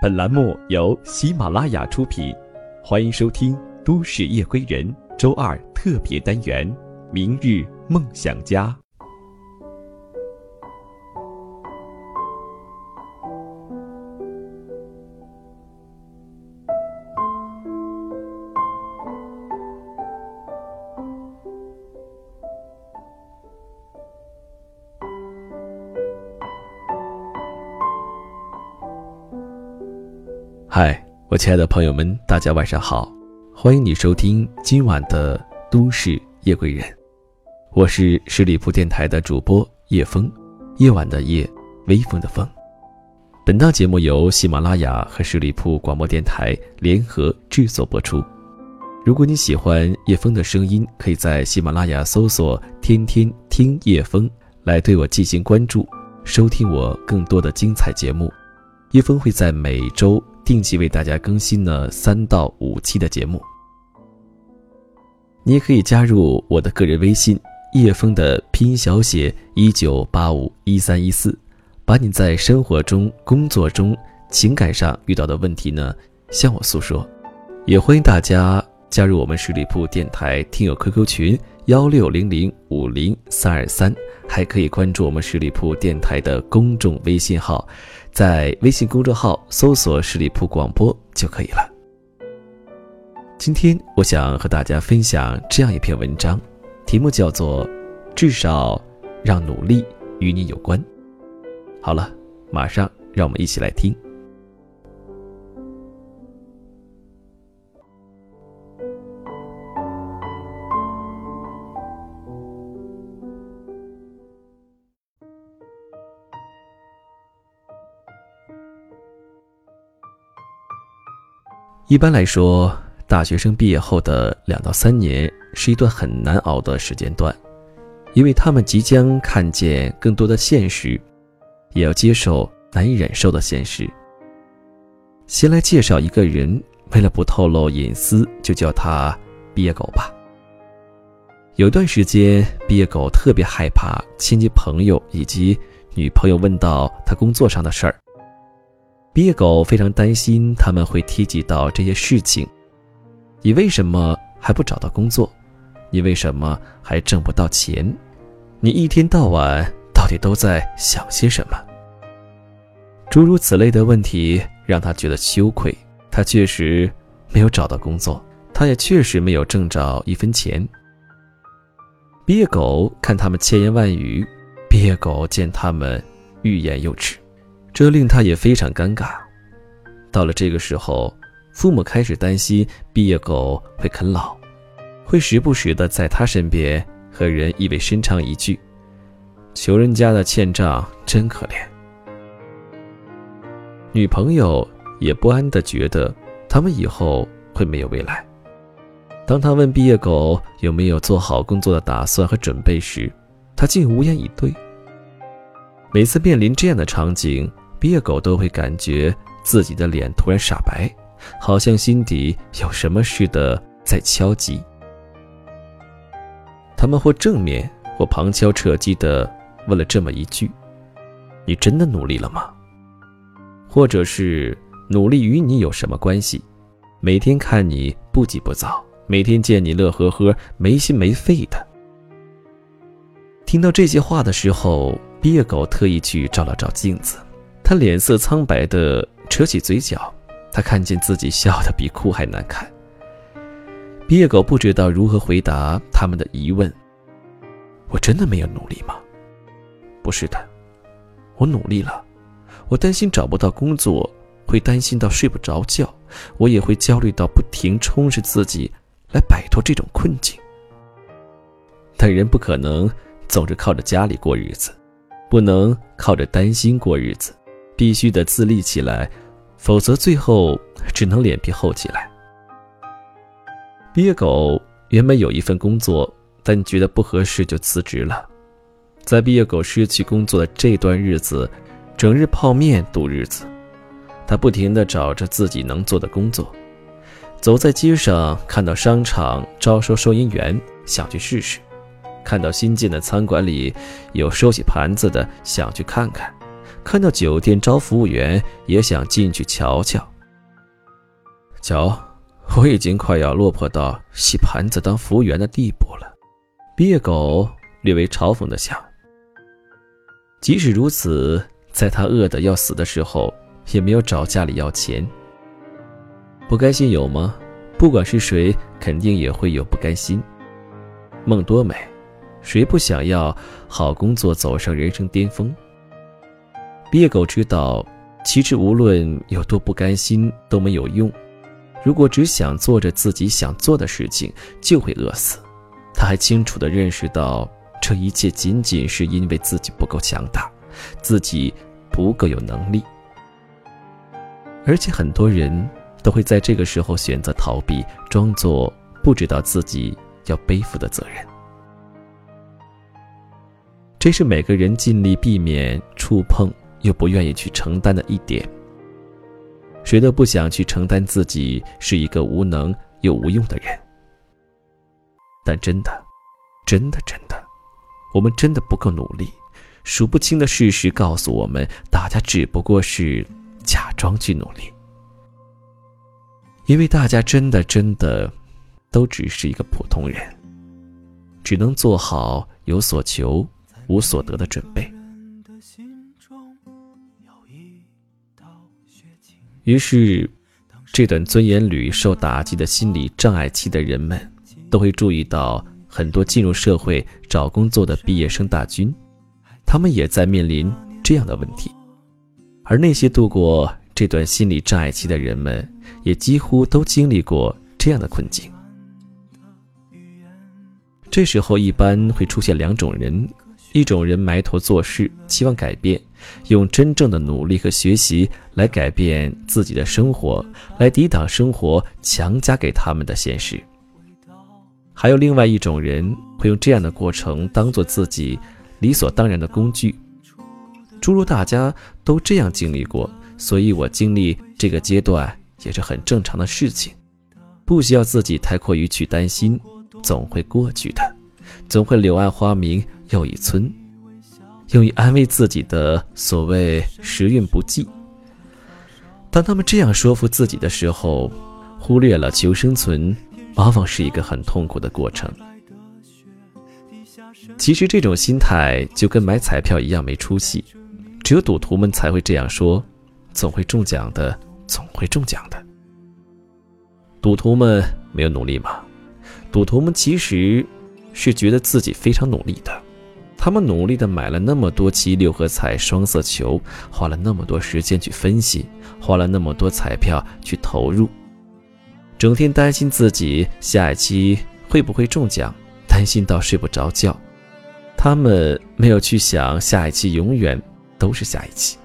本栏目由喜马拉雅出品，欢迎收听《都市夜归人》周二特别单元《明日梦想家》。嗨，我亲爱的朋友们，大家晚上好！欢迎你收听今晚的《都市夜归人》，我是十里铺电台的主播叶风，夜晚的夜，微风的风。本档节目由喜马拉雅和十里铺广播电台联合制作播出。如果你喜欢叶风的声音，可以在喜马拉雅搜索“天天听叶风”来对我进行关注，收听我更多的精彩节目。叶峰会在每周。定期为大家更新呢三到五期的节目，你也可以加入我的个人微信叶枫的拼音小写一九八五一三一四，把你在生活中、工作中、情感上遇到的问题呢向我诉说，也欢迎大家加入我们十里铺电台听友 QQ 群幺六零零五零三二三，还可以关注我们十里铺电台的公众微信号。在微信公众号搜索“十里铺广播”就可以了。今天我想和大家分享这样一篇文章，题目叫做《至少让努力与你有关》。好了，马上让我们一起来听。一般来说，大学生毕业后的两到三年是一段很难熬的时间段，因为他们即将看见更多的现实，也要接受难以忍受的现实。先来介绍一个人，为了不透露隐私，就叫他毕业狗吧。有段时间，毕业狗特别害怕亲戚朋友以及女朋友问到他工作上的事儿。毕业狗非常担心他们会提及到这些事情。你为什么还不找到工作？你为什么还挣不到钱？你一天到晚到底都在想些什么？诸如此类的问题让他觉得羞愧。他确实没有找到工作，他也确实没有挣着一分钱。毕业狗看他们千言万语，毕业狗见他们欲言又止。这令他也非常尴尬。到了这个时候，父母开始担心毕业狗会啃老，会时不时的在他身边和人意味深长一句：“穷人家的欠账真可怜。”女朋友也不安的觉得他们以后会没有未来。当他问毕业狗有没有做好工作的打算和准备时，他竟无言以对。每次面临这样的场景，毕业狗都会感觉自己的脸突然煞白，好像心底有什么似的在敲击。他们或正面或旁敲侧击的问了这么一句：“你真的努力了吗？”或者是“努力与你有什么关系？”每天看你不急不躁，每天见你乐呵呵、没心没肺的。听到这些话的时候，毕业狗特意去照了照镜子。他脸色苍白的扯起嘴角，他看见自己笑得比哭还难看。毕业狗不知道如何回答他们的疑问。我真的没有努力吗？不是的，我努力了。我担心找不到工作，会担心到睡不着觉，我也会焦虑到不停充实自己，来摆脱这种困境。但人不可能总是靠着家里过日子，不能靠着担心过日子。必须得自立起来，否则最后只能脸皮厚起来。毕业狗原本有一份工作，但觉得不合适就辞职了。在毕业狗失去工作的这段日子，整日泡面度日子。他不停地找着自己能做的工作，走在街上看到商场招收收银员，想去试试；看到新建的餐馆里有收起盘子的，想去看看。看到酒店招服务员，也想进去瞧瞧。瞧，我已经快要落魄到洗盘子当服务员的地步了。毕业狗略微嘲讽的想。即使如此，在他饿得要死的时候，也没有找家里要钱。不甘心有吗？不管是谁，肯定也会有不甘心。梦多美，谁不想要好工作，走上人生巅峰？毕业狗知道，其实无论有多不甘心都没有用。如果只想做着自己想做的事情，就会饿死。他还清楚地认识到，这一切仅仅是因为自己不够强大，自己不够有能力。而且很多人都会在这个时候选择逃避，装作不知道自己要背负的责任。这是每个人尽力避免触碰又不愿意去承担的一点。谁都不想去承担自己是一个无能又无用的人，但真的，真的，真的，我们真的不够努力。数不清的事实告诉我们，大家只不过是假装去努力，因为大家真的真的都只是一个普通人，只能做好有所求无所得的准备。于是，这段尊严旅受打击的心理障碍期的人们，都会注意到很多进入社会找工作的毕业生大军，他们也在面临这样的问题。而那些度过这段心理障碍期的人们，也几乎都经历过这样的困境。这时候，一般会出现两种人。一种人埋头做事，期望改变，用真正的努力和学习来改变自己的生活，来抵挡生活强加给他们的现实。还有另外一种人，会用这样的过程当做自己理所当然的工具，诸如大家都这样经历过，所以我经历这个阶段也是很正常的事情，不需要自己太过于去担心，总会过去的，总会柳暗花明。又一村，用以安慰自己的所谓时运不济。当他们这样说服自己的时候，忽略了求生存往往是一个很痛苦的过程。其实这种心态就跟买彩票一样没出息，只有赌徒们才会这样说：“总会中奖的，总会中奖的。”赌徒们没有努力吗？赌徒们其实是觉得自己非常努力的。他们努力的买了那么多期六合彩双色球，花了那么多时间去分析，花了那么多彩票去投入，整天担心自己下一期会不会中奖，担心到睡不着觉。他们没有去想下一期永远都是下一期。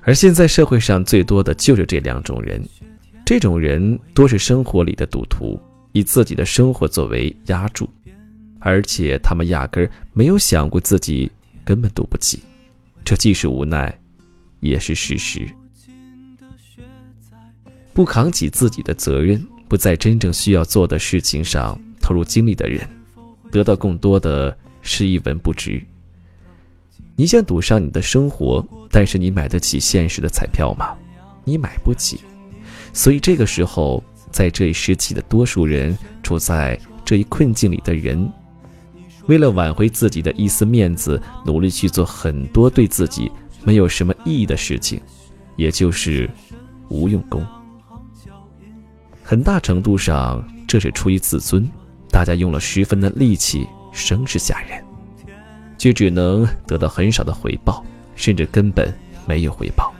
而现在社会上最多的就是这两种人，这种人多是生活里的赌徒，以自己的生活作为压注。而且他们压根儿没有想过自己根本赌不起，这既是无奈，也是事实。不扛起自己的责任，不在真正需要做的事情上投入精力的人，得到更多的是一文不值。你想赌上你的生活，但是你买得起现实的彩票吗？你买不起。所以这个时候，在这一时期的多数人处在这一困境里的人。为了挽回自己的一丝面子，努力去做很多对自己没有什么意义的事情，也就是无用功。很大程度上，这是出于自尊。大家用了十分的力气，声势吓人，却只能得到很少的回报，甚至根本没有回报。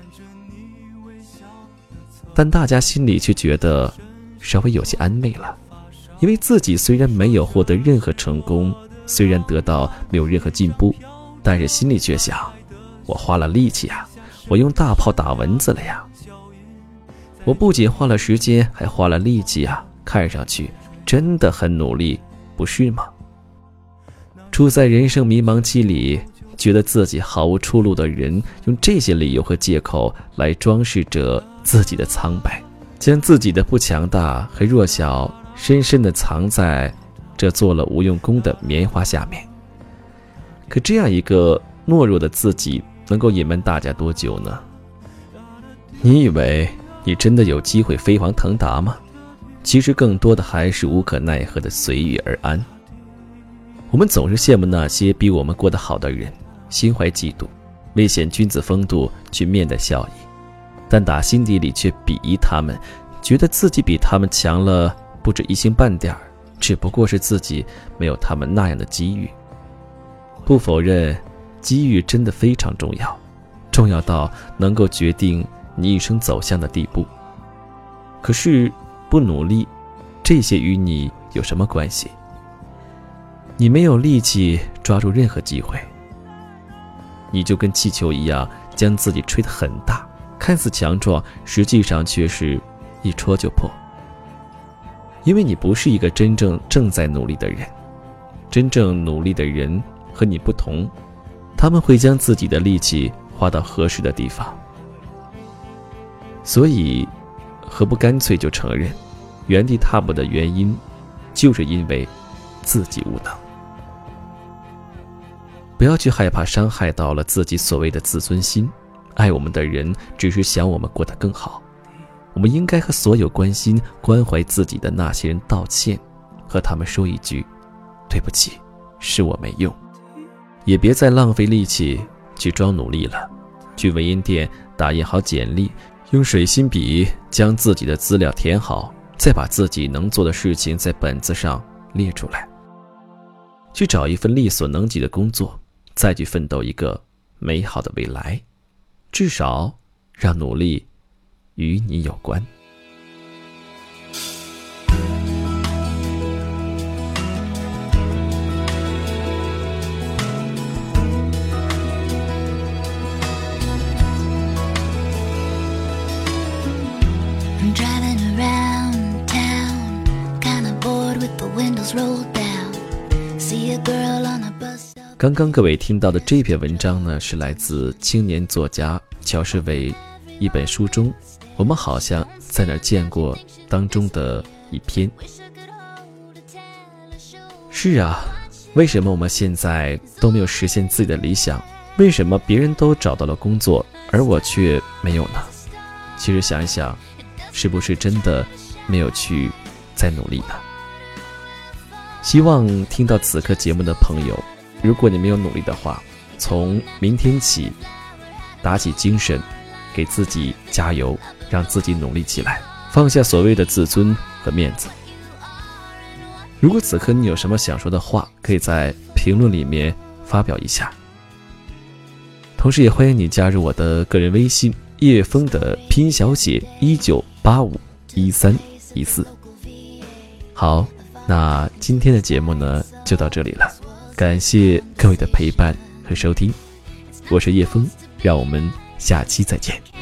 但大家心里却觉得稍微有些安慰了，因为自己虽然没有获得任何成功。虽然得到没有任何进步，但是心里却想：我花了力气呀，我用大炮打蚊子了呀。我不仅花了时间，还花了力气呀，看上去真的很努力，不是吗？处在人生迷茫期里，觉得自己毫无出路的人，用这些理由和借口来装饰着自己的苍白，将自己的不强大和弱小深深的藏在。这做了无用功的棉花下面，可这样一个懦弱的自己能够隐瞒大家多久呢？你以为你真的有机会飞黄腾达吗？其实更多的还是无可奈何的随遇而安。我们总是羡慕那些比我们过得好的人，心怀嫉妒，为显君子风度去面带笑意，但打心底里却鄙夷他们，觉得自己比他们强了不止一星半点儿，只不过是自己没有他们那样的机遇。不否认，机遇真的非常重要，重要到能够决定你一生走向的地步。可是，不努力，这些与你有什么关系？你没有力气抓住任何机会，你就跟气球一样，将自己吹得很大，看似强壮，实际上却是一戳就破。因为你不是一个真正正在努力的人，真正努力的人和你不同，他们会将自己的力气花到合适的地方。所以，何不干脆就承认，原地踏步的原因，就是因为自己无能。不要去害怕伤害到了自己所谓的自尊心，爱我们的人只是想我们过得更好。我们应该和所有关心、关怀自己的那些人道歉，和他们说一句：“对不起，是我没用。”也别再浪费力气去装努力了，去文印店打印好简历，用水性笔将自己的资料填好，再把自己能做的事情在本子上列出来，去找一份力所能及的工作。再去奋斗一个美好的未来，至少让努力与你有关。刚刚各位听到的这篇文章呢，是来自青年作家乔世伟一本书中，我们好像在哪儿见过当中的一篇。是啊，为什么我们现在都没有实现自己的理想？为什么别人都找到了工作，而我却没有呢？其实想一想，是不是真的没有去再努力呢？希望听到此刻节目的朋友。如果你没有努力的话，从明天起，打起精神，给自己加油，让自己努力起来，放下所谓的自尊和面子。如果此刻你有什么想说的话，可以在评论里面发表一下。同时，也欢迎你加入我的个人微信叶枫的拼音小写一九八五一三一四。好，那今天的节目呢，就到这里了。感谢各位的陪伴和收听，我是叶枫，让我们下期再见。